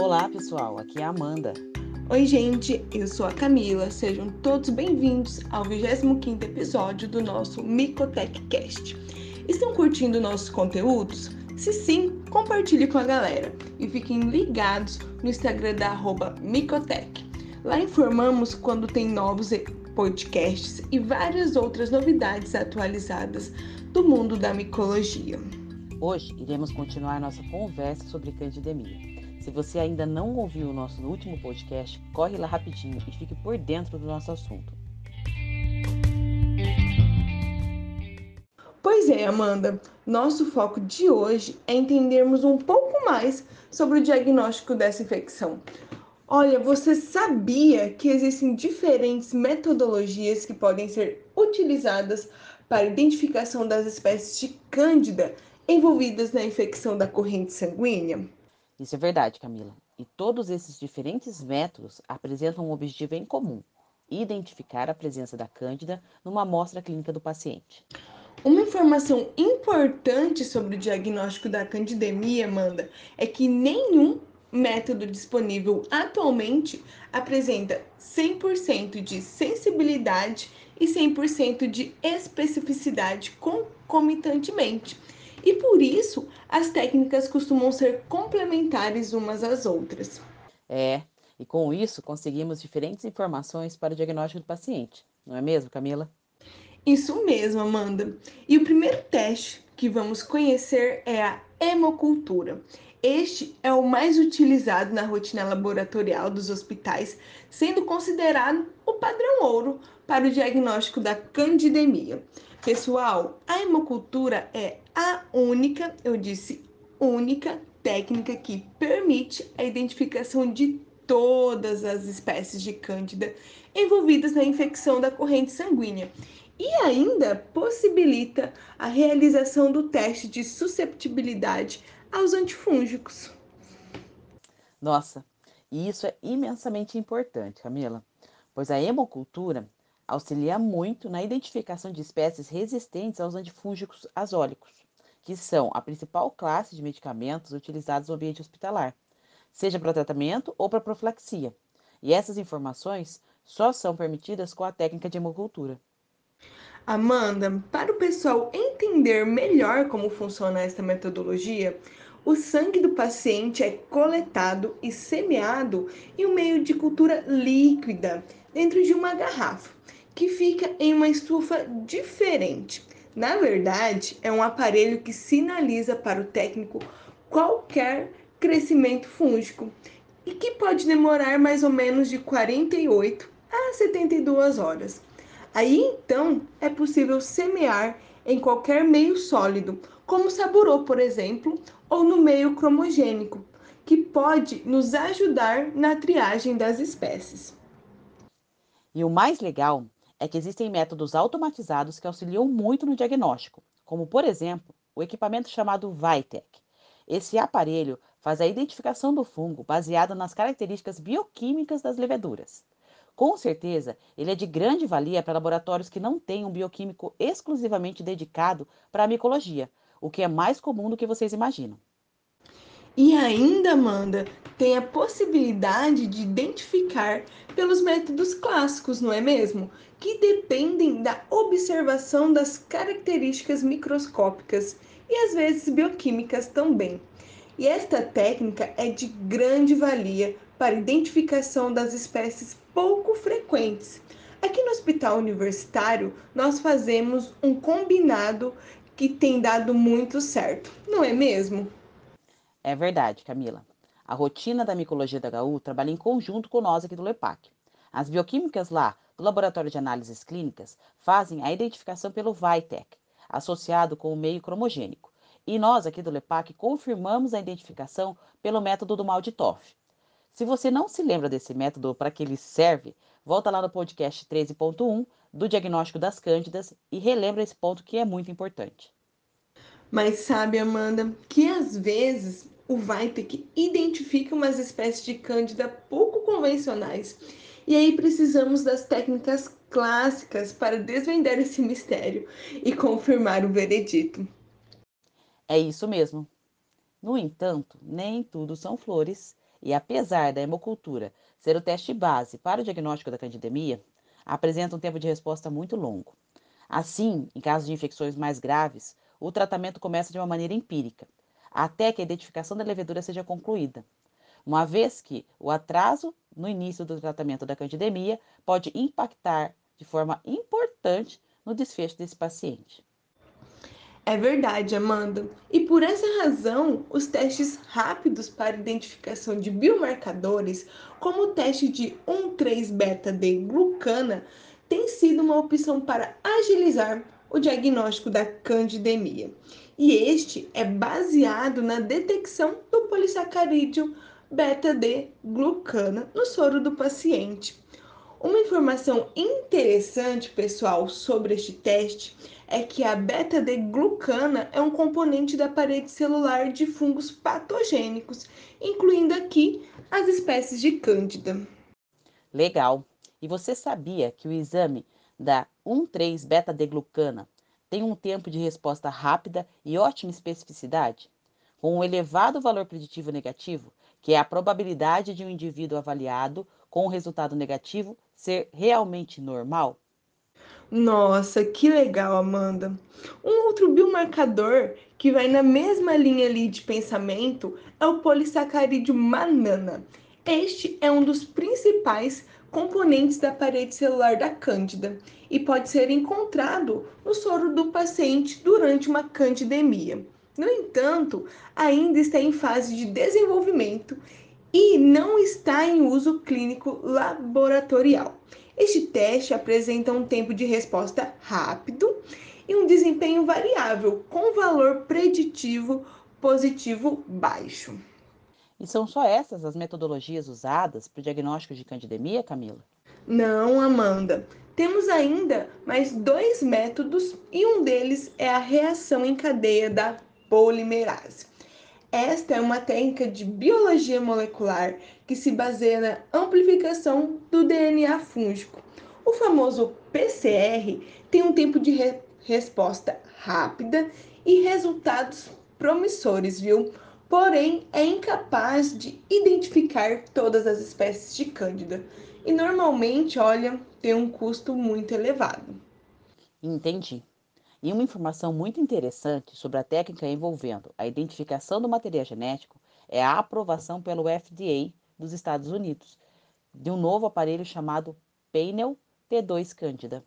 Olá, pessoal, aqui é a Amanda. Oi, gente, eu sou a Camila. Sejam todos bem-vindos ao 25º episódio do nosso Micotech Cast. Estão curtindo nossos conteúdos? Se sim, compartilhe com a galera e fiquem ligados no Instagram da arroba Micotech. Lá informamos quando tem novos podcasts e várias outras novidades atualizadas do mundo da micologia. Hoje iremos continuar nossa conversa sobre candidemia. Se você ainda não ouviu o nosso último podcast, corre lá rapidinho e fique por dentro do nosso assunto. Pois é, Amanda. Nosso foco de hoje é entendermos um pouco mais sobre o diagnóstico dessa infecção. Olha, você sabia que existem diferentes metodologias que podem ser utilizadas para a identificação das espécies de Cândida envolvidas na infecção da corrente sanguínea? Isso é verdade, Camila. E todos esses diferentes métodos apresentam um objetivo em comum: identificar a presença da Cândida numa amostra clínica do paciente. Uma informação importante sobre o diagnóstico da candidemia, Amanda, é que nenhum método disponível atualmente apresenta 100% de sensibilidade e 100% de especificidade concomitantemente. E por isso, as técnicas costumam ser complementares umas às outras. É, e com isso conseguimos diferentes informações para o diagnóstico do paciente, não é mesmo, Camila? Isso mesmo, Amanda. E o primeiro teste que vamos conhecer é a hemocultura. Este é o mais utilizado na rotina laboratorial dos hospitais, sendo considerado o padrão ouro para o diagnóstico da candidemia. Pessoal, a hemocultura é a única, eu disse única, técnica que permite a identificação de todas as espécies de cândida envolvidas na infecção da corrente sanguínea e ainda possibilita a realização do teste de susceptibilidade aos antifúngicos. Nossa, e isso é imensamente importante, Camila, pois a hemocultura auxilia muito na identificação de espécies resistentes aos antifúngicos azólicos, que são a principal classe de medicamentos utilizados no ambiente hospitalar, seja para tratamento ou para profilaxia. E essas informações só são permitidas com a técnica de hemocultura. Amanda, para o pessoal entender melhor como funciona esta metodologia, o sangue do paciente é coletado e semeado em um meio de cultura líquida dentro de uma garrafa, que fica em uma estufa diferente. Na verdade, é um aparelho que sinaliza para o técnico qualquer crescimento fúngico e que pode demorar mais ou menos de 48 a 72 horas. Aí então é possível semear em qualquer meio sólido, como saburô, por exemplo, ou no meio cromogênico, que pode nos ajudar na triagem das espécies. E o mais legal é que existem métodos automatizados que auxiliam muito no diagnóstico, como, por exemplo, o equipamento chamado Vitec. Esse aparelho faz a identificação do fungo baseado nas características bioquímicas das leveduras. Com certeza, ele é de grande valia para laboratórios que não têm um bioquímico exclusivamente dedicado para a micologia, o que é mais comum do que vocês imaginam. E ainda, Amanda, tem a possibilidade de identificar pelos métodos clássicos, não é mesmo? Que dependem da observação das características microscópicas e às vezes bioquímicas também. E esta técnica é de grande valia para identificação das espécies pouco frequentes. Aqui no Hospital Universitário, nós fazemos um combinado que tem dado muito certo, não é mesmo? É verdade, Camila. A rotina da micologia da HU trabalha em conjunto com nós aqui do LEPAC. As bioquímicas lá do Laboratório de Análises Clínicas fazem a identificação pelo VITEC, associado com o meio cromogênico. E nós aqui do LEPAC confirmamos a identificação pelo método do mal de Toff. Se você não se lembra desse método para que ele serve, volta lá no podcast 13.1 do diagnóstico das cândidas e relembra esse ponto que é muito importante. Mas sabe, Amanda, que às vezes o VITEC identifica umas espécies de cândida pouco convencionais. E aí precisamos das técnicas clássicas para desvendar esse mistério e confirmar o veredito. É isso mesmo. No entanto, nem tudo são flores e apesar da hemocultura ser o teste base para o diagnóstico da candidemia, apresenta um tempo de resposta muito longo. Assim, em casos de infecções mais graves, o tratamento começa de uma maneira empírica, até que a identificação da levedura seja concluída, uma vez que o atraso no início do tratamento da candidemia pode impactar de forma importante no desfecho desse paciente. É verdade, Amanda. E por essa razão, os testes rápidos para identificação de biomarcadores, como o teste de 1,3-beta-D-glucana, tem sido uma opção para agilizar o diagnóstico da candidemia. E este é baseado na detecção do polissacarídeo beta-D-glucana no soro do paciente. Uma informação interessante, pessoal, sobre este teste é que a beta-D-glucana é um componente da parede celular de fungos patogênicos, incluindo aqui as espécies de Cândida. Legal! E você sabia que o exame da 1,3-beta-D-glucana tem um tempo de resposta rápida e ótima especificidade? Com um elevado valor preditivo negativo, que é a probabilidade de um indivíduo avaliado com um resultado negativo ser realmente normal? Nossa, que legal, Amanda. Um outro biomarcador que vai na mesma linha ali de pensamento é o polissacarídeo manana. Este é um dos principais componentes da parede celular da Cândida e pode ser encontrado no soro do paciente durante uma candidemia. No entanto, ainda está em fase de desenvolvimento e não está em uso clínico laboratorial. Este teste apresenta um tempo de resposta rápido e um desempenho variável, com valor preditivo positivo baixo. E são só essas as metodologias usadas para o diagnóstico de candidemia, Camila? Não, Amanda. Temos ainda mais dois métodos e um deles é a reação em cadeia da polimerase. Esta é uma técnica de biologia molecular que se baseia na amplificação do DNA fúngico. O famoso PCR tem um tempo de re resposta rápida e resultados promissores, viu? Porém é incapaz de identificar todas as espécies de Cândida e normalmente, olha, tem um custo muito elevado. Entendi. E uma informação muito interessante sobre a técnica envolvendo a identificação do material genético é a aprovação pelo FDA dos Estados Unidos de um novo aparelho chamado Painel T2 Candida.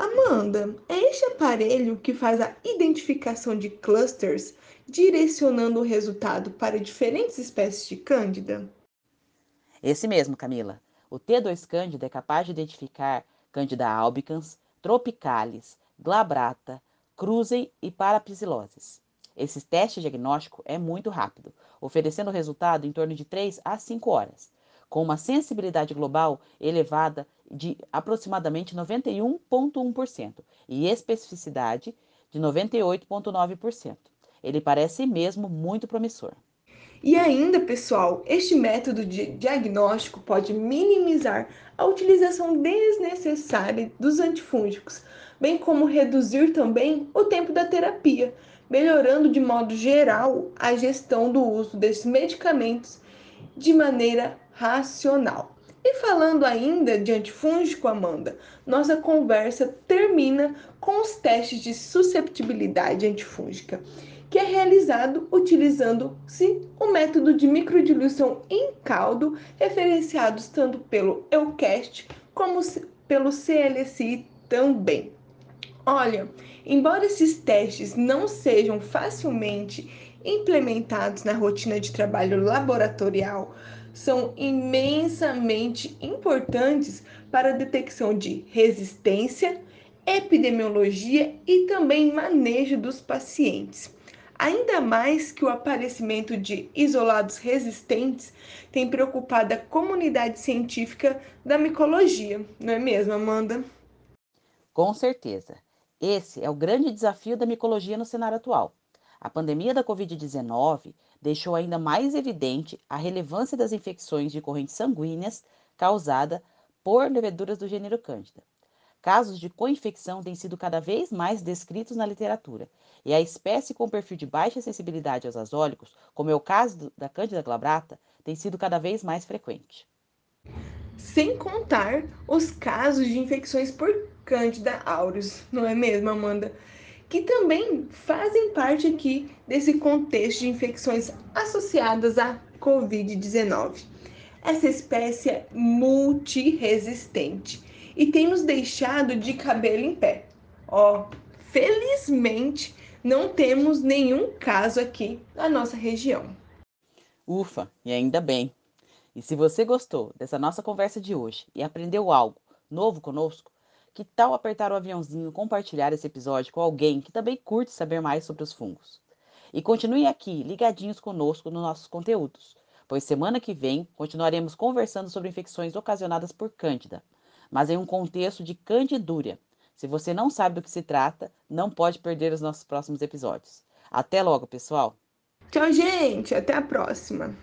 Amanda, é este aparelho que faz a identificação de clusters direcionando o resultado para diferentes espécies de Cândida? Esse mesmo, Camila. O T2 Cândida é capaz de identificar Cândida albicans, tropicalis, glabrata, cruzei e parapsiloses. Esse teste diagnóstico é muito rápido, oferecendo resultado em torno de 3 a 5 horas, com uma sensibilidade global elevada de aproximadamente 91,1% e especificidade de 98,9%. Ele parece mesmo muito promissor. E ainda, pessoal, este método de diagnóstico pode minimizar a utilização desnecessária dos antifúngicos, bem como reduzir também o tempo da terapia, melhorando de modo geral a gestão do uso desses medicamentos de maneira racional. E falando ainda de antifúngico, Amanda, nossa conversa termina com os testes de susceptibilidade antifúngica que é realizado utilizando-se o método de microdiluição em caldo, referenciados tanto pelo EUCAST como pelo CLSI também. Olha, embora esses testes não sejam facilmente implementados na rotina de trabalho laboratorial, são imensamente importantes para a detecção de resistência, epidemiologia e também manejo dos pacientes. Ainda mais que o aparecimento de isolados resistentes tem preocupado a comunidade científica da micologia, não é mesmo, Amanda? Com certeza. Esse é o grande desafio da micologia no cenário atual. A pandemia da Covid-19 deixou ainda mais evidente a relevância das infecções de correntes sanguíneas causada por leveduras do gênero Cândida. Casos de co-infecção têm sido cada vez mais descritos na literatura, e a espécie com perfil de baixa sensibilidade aos azólicos, como é o caso da Cândida glabrata, tem sido cada vez mais frequente. Sem contar os casos de infecções por Cândida aureus, não é mesmo, Amanda? Que também fazem parte aqui desse contexto de infecções associadas à Covid-19. Essa espécie é multiresistente e tem nos deixado de cabelo em pé. Ó, oh, felizmente não temos nenhum caso aqui na nossa região. Ufa, e ainda bem. E se você gostou dessa nossa conversa de hoje e aprendeu algo novo conosco, que tal apertar o aviãozinho compartilhar esse episódio com alguém que também curte saber mais sobre os fungos? E continue aqui ligadinhos conosco nos nossos conteúdos, pois semana que vem continuaremos conversando sobre infecções ocasionadas por Cândida mas em um contexto de candidúria. Se você não sabe do que se trata, não pode perder os nossos próximos episódios. Até logo, pessoal! Tchau, gente! Até a próxima!